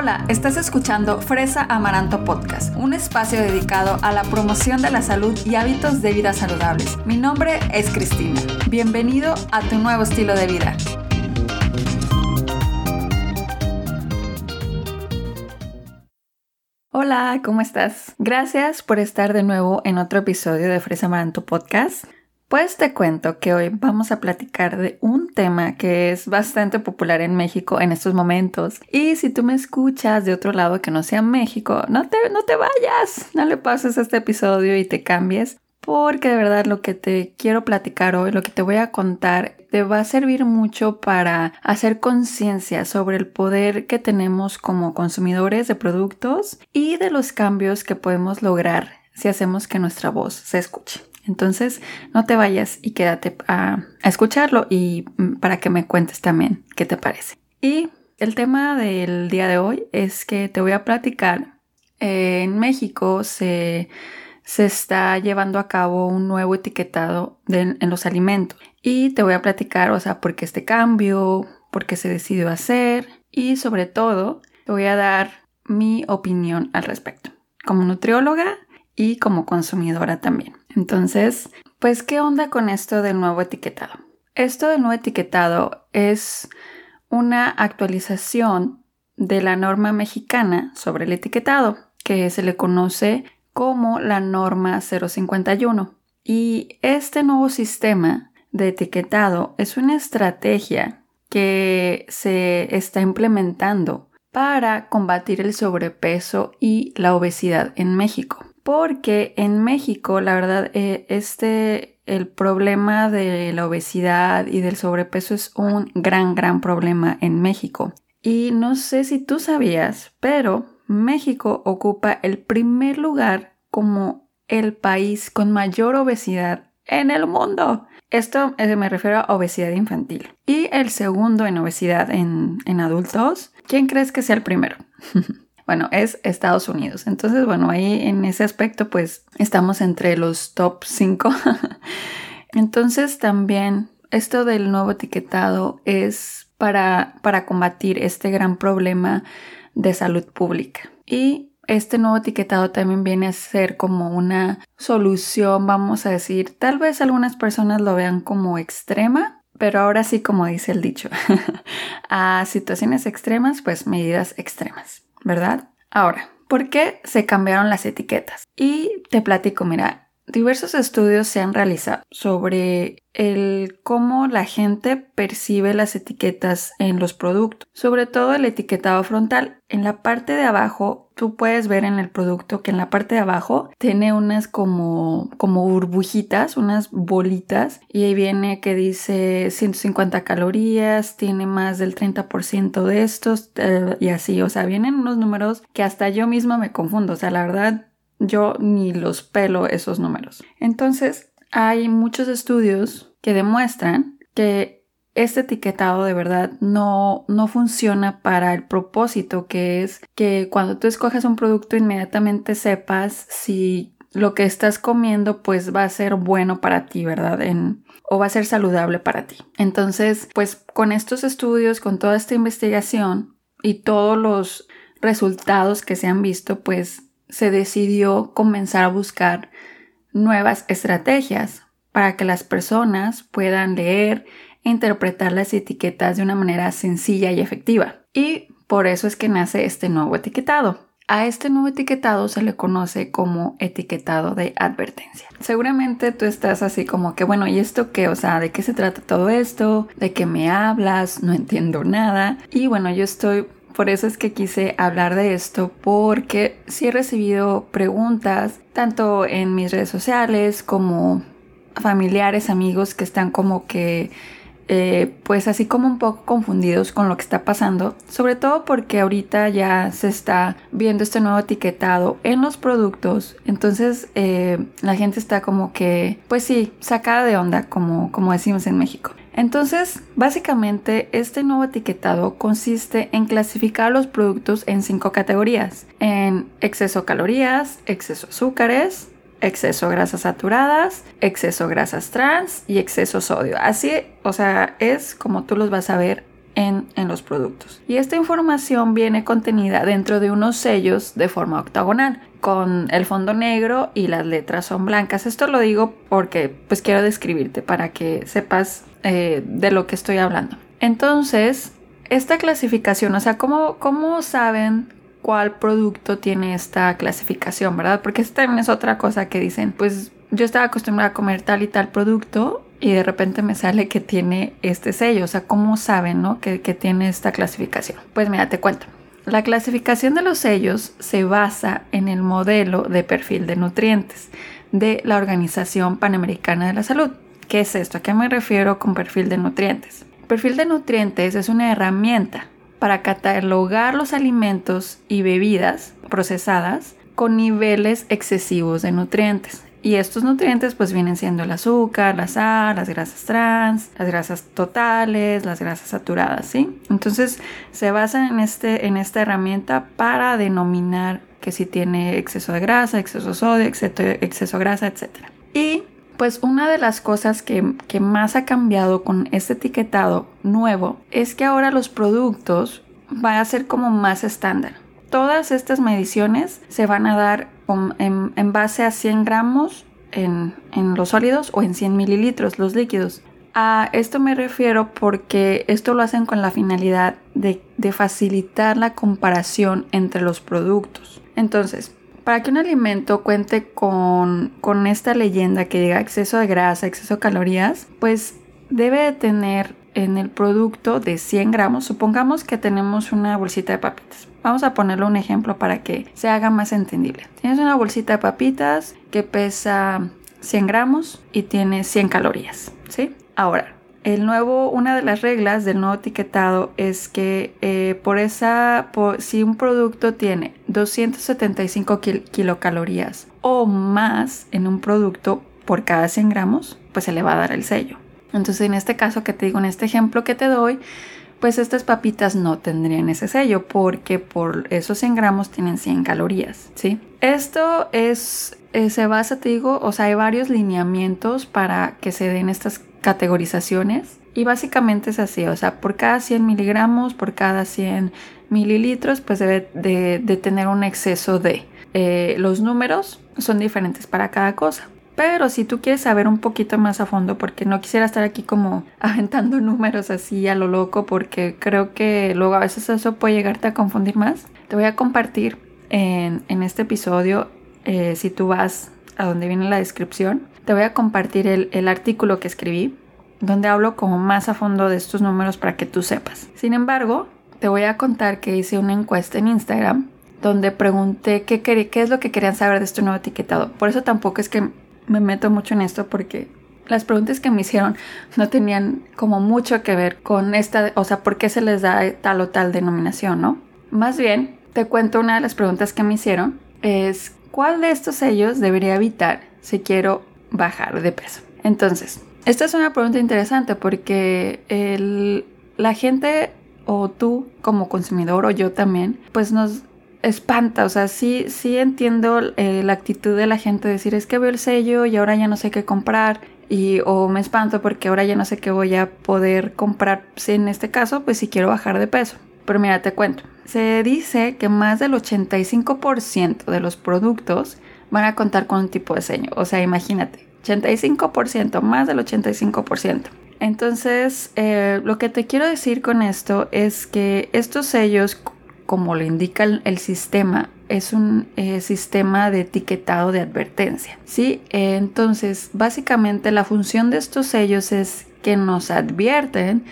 Hola, estás escuchando Fresa Amaranto Podcast, un espacio dedicado a la promoción de la salud y hábitos de vida saludables. Mi nombre es Cristina. Bienvenido a tu nuevo estilo de vida. Hola, ¿cómo estás? Gracias por estar de nuevo en otro episodio de Fresa Amaranto Podcast. Pues te cuento que hoy vamos a platicar de un tema que es bastante popular en México en estos momentos. Y si tú me escuchas de otro lado que no sea México, no te, no te vayas, no le pases este episodio y te cambies. Porque de verdad lo que te quiero platicar hoy, lo que te voy a contar, te va a servir mucho para hacer conciencia sobre el poder que tenemos como consumidores de productos y de los cambios que podemos lograr si hacemos que nuestra voz se escuche. Entonces, no te vayas y quédate a, escucharlo y mm, para que me cuentes también qué te parece. Y el tema del día de hoy es que te voy a platicar. Eh, en México se, está llevando a cabo un nuevo etiquetado en los alimentos. Y te voy a platicar, o sea, por qué este cambio, por qué se decidió hacer y sobre todo te voy a dar mi opinión al respecto. Como nutrióloga y como consumidora también. Entonces, pues, ¿qué onda con esto del nuevo etiquetado? Esto del nuevo etiquetado es una actualización de la norma mexicana sobre el etiquetado, que se le conoce como la norma 051. Y este nuevo sistema de etiquetado es una estrategia que se está implementando para combatir el sobrepeso y la obesidad en México porque en México, la verdad, eh, este, el problema de la obesidad y del sobrepeso es un gran, gran problema en México. Y no sé si tú sabías, pero México ocupa el primer lugar como el país con mayor obesidad en el mundo. Esto eh, me refiero a obesidad infantil. Y el segundo en obesidad en, en adultos. ¿Quién crees que sea el primero? bueno, es Estados Unidos. Entonces, bueno, ahí en ese aspecto, pues estamos entre los top 5. Entonces, también esto del nuevo etiquetado es para, para combatir este gran problema de salud pública. Y este nuevo etiquetado también viene a ser como una solución, vamos a decir, tal vez algunas personas lo vean como extrema, pero ahora sí, como dice el dicho, a situaciones extremas, pues medidas extremas. ¿Verdad? Ahora, ¿por qué se cambiaron las etiquetas? Y te platico, mira, diversos estudios se han realizado sobre el cómo la gente percibe las etiquetas en los productos, sobre todo el etiquetado frontal. En la parte de abajo, tú puedes ver en el producto que en la parte de abajo tiene unas como, como burbujitas, unas bolitas, y ahí viene que dice 150 calorías, tiene más del 30% de estos, eh, y así, o sea, vienen unos números que hasta yo misma me confundo, o sea, la verdad, yo ni los pelo esos números. Entonces, hay muchos estudios que demuestran que este etiquetado de verdad no, no funciona para el propósito que es que cuando tú escoges un producto inmediatamente sepas si lo que estás comiendo pues va a ser bueno para ti, ¿verdad? O va a ser saludable para ti. Entonces, pues con estos estudios, con toda esta investigación y todos los resultados que se han visto, pues se decidió comenzar a buscar nuevas estrategias para que las personas puedan leer e interpretar las etiquetas de una manera sencilla y efectiva. Y por eso es que nace este nuevo etiquetado. A este nuevo etiquetado se le conoce como etiquetado de advertencia. Seguramente tú estás así como que, bueno, ¿y esto qué? O sea, ¿de qué se trata todo esto? ¿De qué me hablas? No entiendo nada. Y bueno, yo estoy por eso es que quise hablar de esto porque sí he recibido preguntas tanto en mis redes sociales como familiares, amigos que están como que eh, pues así como un poco confundidos con lo que está pasando, sobre todo porque ahorita ya se está viendo este nuevo etiquetado en los productos, entonces eh, la gente está como que, pues sí, sacada de onda, como, como decimos en México. Entonces, básicamente, este nuevo etiquetado consiste en clasificar los productos en cinco categorías. En exceso calorías, exceso azúcares, exceso grasas saturadas, exceso grasas trans y exceso sodio. Así, o sea, es como tú los vas a ver en, en, los productos. Y esta información viene contenida dentro de unos sellos de forma octagonal, con el fondo negro y las letras son blancas. Esto lo digo porque pues quiero describirte para que sepas eh, de lo que estoy hablando. Entonces, esta clasificación, o sea, ¿cómo, ¿cómo saben cuál producto tiene esta clasificación, verdad? Porque esta también es otra cosa que dicen, pues yo estaba acostumbrada a comer tal y tal producto y de repente me sale que tiene este sello, o sea, ¿cómo saben, no? Que, tiene esta clasificación. Pues mira, te cuento. La clasificación de los sellos se basa en el modelo de perfil de nutrientes de la Organización Panamericana de la Salud. ¿Qué es esto? ¿A qué me refiero con perfil de nutrientes? perfil de nutrientes es una herramienta para catalogar los alimentos y bebidas procesadas con niveles excesivos de nutrientes. Y estos nutrientes pues vienen siendo el azúcar, la sal, las grasas trans, las grasas totales, las grasas saturadas, ¿sí? Entonces se basa en, este, en esta herramienta para denominar que si tiene exceso de grasa, exceso de sodio, exceso, exceso de grasa, etc. Y pues una de las cosas que, más ha cambiado con este etiquetado nuevo es que ahora los productos van a ser como más estándar. Todas estas mediciones se van a dar en, base a 100 gramos en, los sólidos o en 100 mililitros los líquidos. A esto me refiero porque esto lo hacen con la finalidad de, facilitar la comparación entre los productos. Entonces, para que un alimento cuente con, esta leyenda que diga exceso de grasa, exceso de calorías, pues debe de tener en el producto de 100 gramos, supongamos que tenemos una bolsita de papitas. Vamos a ponerle un ejemplo para que se haga más entendible. Tienes una bolsita de papitas que pesa 100 gramos y tiene 100 calorías, ¿sí? Ahora, el nuevo, una de las reglas del nuevo etiquetado es que eh, por esa, si un producto tiene 275 kilocalorías o más en un producto por cada 100 gramos, pues se le va a dar el sello. Entonces en este caso que te digo, en este ejemplo que te doy, pues estas papitas no tendrían ese sello porque por esos 100 gramos tienen 100 calorías, ¿sí? Esto es, eh, se basa, te digo, o sea, hay varios lineamientos para que se den estas categorizaciones y básicamente es así, o sea, por cada 100 miligramos, por cada 100 mililitros, pues debe de, tener un exceso de. Eh, los números son diferentes para cada cosa. Pero si tú quieres saber un poquito más a fondo, porque no quisiera estar aquí como aventando números así a lo loco, porque creo que luego a veces eso puede llegarte a confundir más, te voy a compartir en, este episodio, eh, si tú vas a donde viene la descripción, te voy a compartir el, artículo que escribí, donde hablo como más a fondo de estos números para que tú sepas. Sin embargo, te voy a contar que hice una encuesta en Instagram donde pregunté qué, qué es lo que querían saber de este nuevo etiquetado. Por eso tampoco es que me meto mucho en esto porque las preguntas que me hicieron no tenían como mucho que ver con esta, o sea, por qué se les da tal o tal denominación, ¿no? Más bien, te cuento una de las preguntas que me hicieron es ¿cuál de estos sellos debería evitar si quiero bajar de peso. Entonces, esta es una pregunta interesante porque la gente o tú como consumidor o yo también, pues nos espanta, o sea, sí, sí entiendo eh, la actitud de la gente de decir es que veo el sello y ahora ya no sé qué comprar y o me espanto porque ahora ya no sé qué voy a poder comprar, si en este caso, pues si quiero bajar de peso. Pero mira, te cuento, se dice que más del 85% de los productos van a contar con un tipo de sello. O sea, imagínate, 85%, más del 85%. Entonces, eh, lo que te quiero decir con esto es que estos sellos, como lo indica el, sistema, es un eh, sistema de etiquetado de advertencia. ¿sí? entonces, básicamente la función de estos sellos es que nos advierten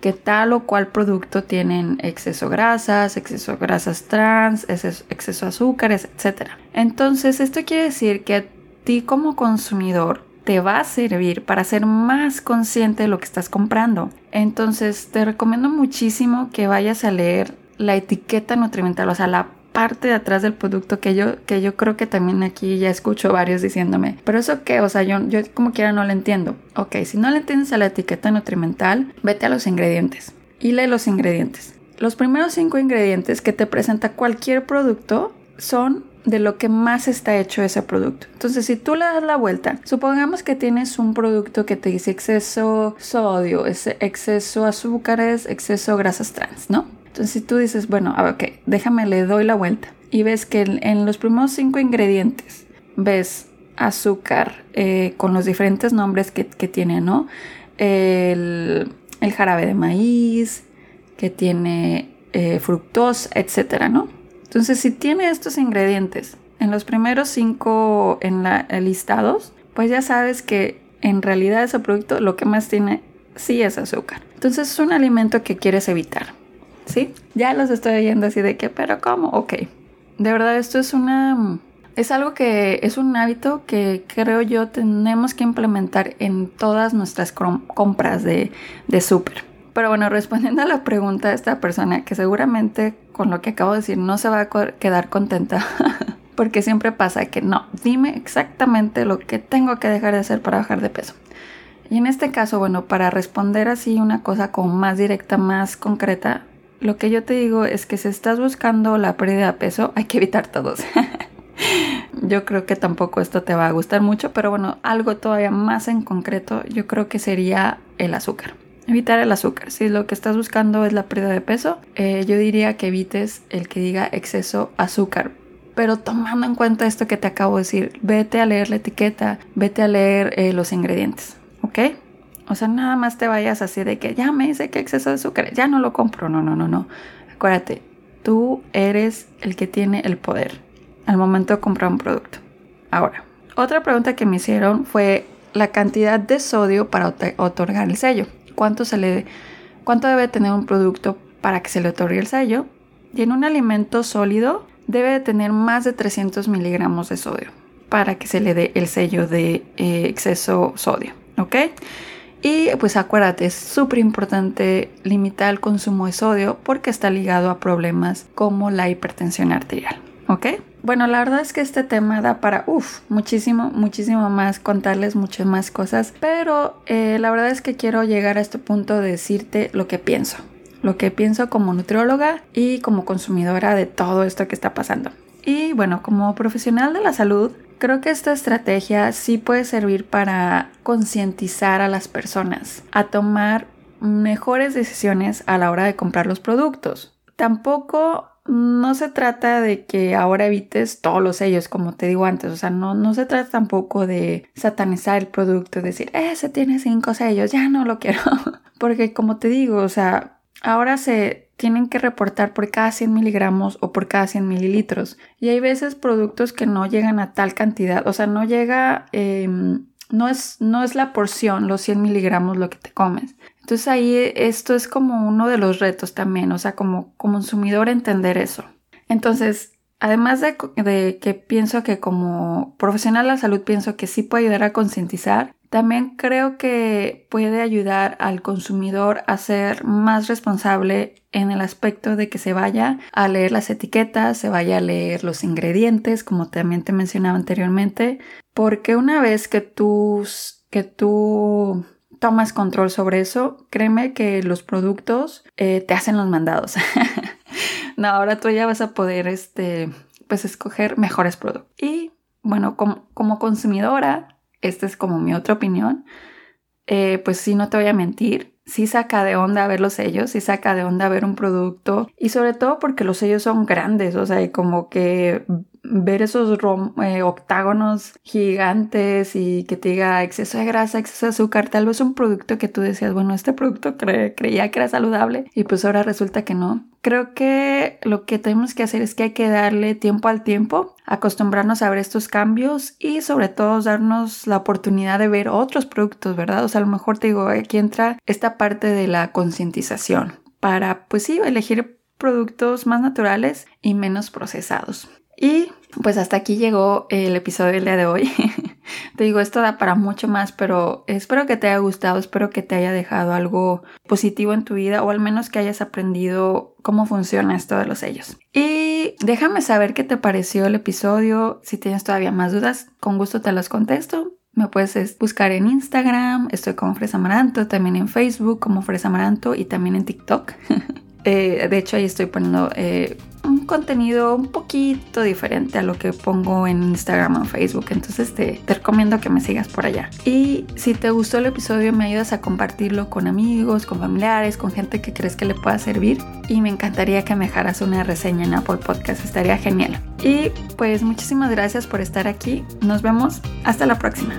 que tal o cual producto tienen exceso grasas, exceso grasas trans, exceso, azúcares, etc. Entonces, esto quiere decir que a ti como consumidor te va a servir para ser más consciente de lo que estás comprando. Entonces, te recomiendo muchísimo que vayas a leer la etiqueta nutrimental, o sea, la parte de atrás del producto que yo, que yo creo que también aquí ya escucho varios diciéndome, pero eso qué, o sea, yo, yo como quiera no lo entiendo. Ok, si no le entiendes a la etiqueta nutrimental, vete a los ingredientes y lee los ingredientes. Los primeros cinco ingredientes que te presenta cualquier producto son de lo que más está hecho ese producto. Entonces, si tú le das la vuelta, supongamos que tienes un producto que te dice exceso sodio, exceso azúcares, exceso grasas trans, ¿no? Entonces, si tú dices, bueno, ok, déjame, le doy la vuelta y ves que en los primeros cinco ingredientes ves azúcar eh, con los diferentes nombres que, tiene, ¿no? El, jarabe de maíz, que tiene eh, fructosa, etcétera, ¿no? Entonces, si tiene estos ingredientes en los primeros cinco en la, listados, pues ya sabes que en realidad ese producto lo que más tiene sí es azúcar. Entonces es un alimento que quieres evitar. ¿Sí? Ya los estoy oyendo así de que, pero ¿cómo? Ok. De verdad, esto es una es algo que es un hábito que creo yo tenemos que implementar en todas nuestras compras de, de súper. Pero bueno, respondiendo a la pregunta de esta persona, que seguramente con lo que acabo de decir no se va a quedar contenta, porque siempre pasa que no, dime exactamente lo que tengo que dejar de hacer para bajar de peso. Y en este caso, bueno, para responder así una cosa como más directa, más concreta, lo que yo te digo es que si estás buscando la pérdida de peso, hay que evitar todos. yo creo que tampoco esto te va a gustar mucho, pero bueno, algo todavía más en concreto, yo creo que sería el azúcar. Evitar el azúcar. Si lo que estás buscando es la pérdida de peso, eh, yo diría que evites el que diga exceso azúcar. Pero tomando en cuenta esto que te acabo de decir, vete a leer la etiqueta, vete a leer eh, los ingredientes, ¿ok? O sea, nada más te vayas así de que ya me dice que exceso de azúcar, ya no lo compro. No, no, no, no. Acuérdate, tú eres el que tiene el poder al momento de comprar un producto. Ahora, otra pregunta que me hicieron fue la cantidad de sodio para otorgar el sello. ¿Cuánto, se le, ¿Cuánto debe tener un producto para que se le otorgue el sello? Y en un alimento sólido debe de tener más de 300 miligramos de sodio para que se le dé el sello de eh, exceso sodio. ¿Ok? Y pues acuérdate, es súper importante limitar el consumo de sodio porque está ligado a problemas como la hipertensión arterial. ¿Ok? Bueno, la verdad es que este tema da para, uff, muchísimo, muchísimo más, contarles muchas más cosas, pero eh, la verdad es que quiero llegar a este punto de decirte lo que pienso, lo que pienso como nutrióloga y como consumidora de todo esto que está pasando. Y bueno, como profesional de la salud, creo que esta estrategia sí puede servir para concientizar a las personas a tomar mejores decisiones a la hora de comprar los productos. Tampoco no se trata de que ahora evites todos los sellos, como te digo antes. O sea, no, no se trata tampoco de satanizar el producto decir, ese tiene cinco sellos, ya no lo quiero. Porque como te digo, o sea, ahora se tienen que reportar por cada 100 miligramos o por cada 100 mililitros. Y hay veces productos que no llegan a tal cantidad. O sea, no llega... Em, no es, no es la porción, los 100 miligramos lo que te comes, entonces ahí esto es como uno de los retos también, o sea, como, consumidor entender eso. Entonces, además de, de, que pienso que como profesional de la salud pienso que sí puede ayudar a concientizar, también creo que puede ayudar al consumidor a ser más responsable en el aspecto de que se vaya a leer las etiquetas, se vaya a leer los ingredientes, como también te mencionaba anteriormente, porque una vez que tú, que tú tomas control sobre eso, créeme que los productos eh, te hacen los mandados. ahora tú ya vas a poder, este, pues, escoger mejores productos. Y bueno, como consumidora, esta es como mi otra opinión, eh, pues sí, no te voy a mentir, sí saca de onda ver los sellos, sí saca de onda ver un producto y sobre todo porque los sellos son grandes, o sea, como que ver esos eh, octágonos gigantes y que te diga exceso de grasa, exceso de azúcar, tal vez un producto que tú decías, bueno, este producto creía que era saludable y pues ahora resulta que no. Creo que lo que tenemos que hacer es que hay que darle tiempo al tiempo, acostumbrarnos a ver estos cambios y sobre todo darnos la oportunidad de ver otros productos, ¿verdad? O sea, a lo mejor te digo, aquí entra esta parte de la concientización para, pues sí, elegir productos más naturales y menos procesados. Y pues hasta aquí llegó el episodio del día de hoy. te digo, esto da para mucho más, pero espero que te haya gustado, espero que te haya dejado algo positivo en tu vida o al menos que hayas aprendido cómo funciona esto de los sellos. Y déjame saber qué te pareció el episodio. Si tienes todavía más dudas, con gusto te las contesto. Me puedes buscar en Instagram, estoy como Fresa Amaranto, también en Facebook como Fresa Amaranto y también en TikTok. Eh, de hecho, ahí estoy poniendo eh, un contenido un poquito diferente a lo que pongo en Instagram o Facebook. Entonces te, te recomiendo que me sigas por allá. Y si te gustó el episodio, me ayudas a compartirlo con amigos, con familiares, con gente que crees que le pueda servir. Y me encantaría que me dejaras una reseña en Apple Podcast. Estaría genial. Y pues muchísimas gracias por estar aquí. Nos vemos. Hasta la próxima.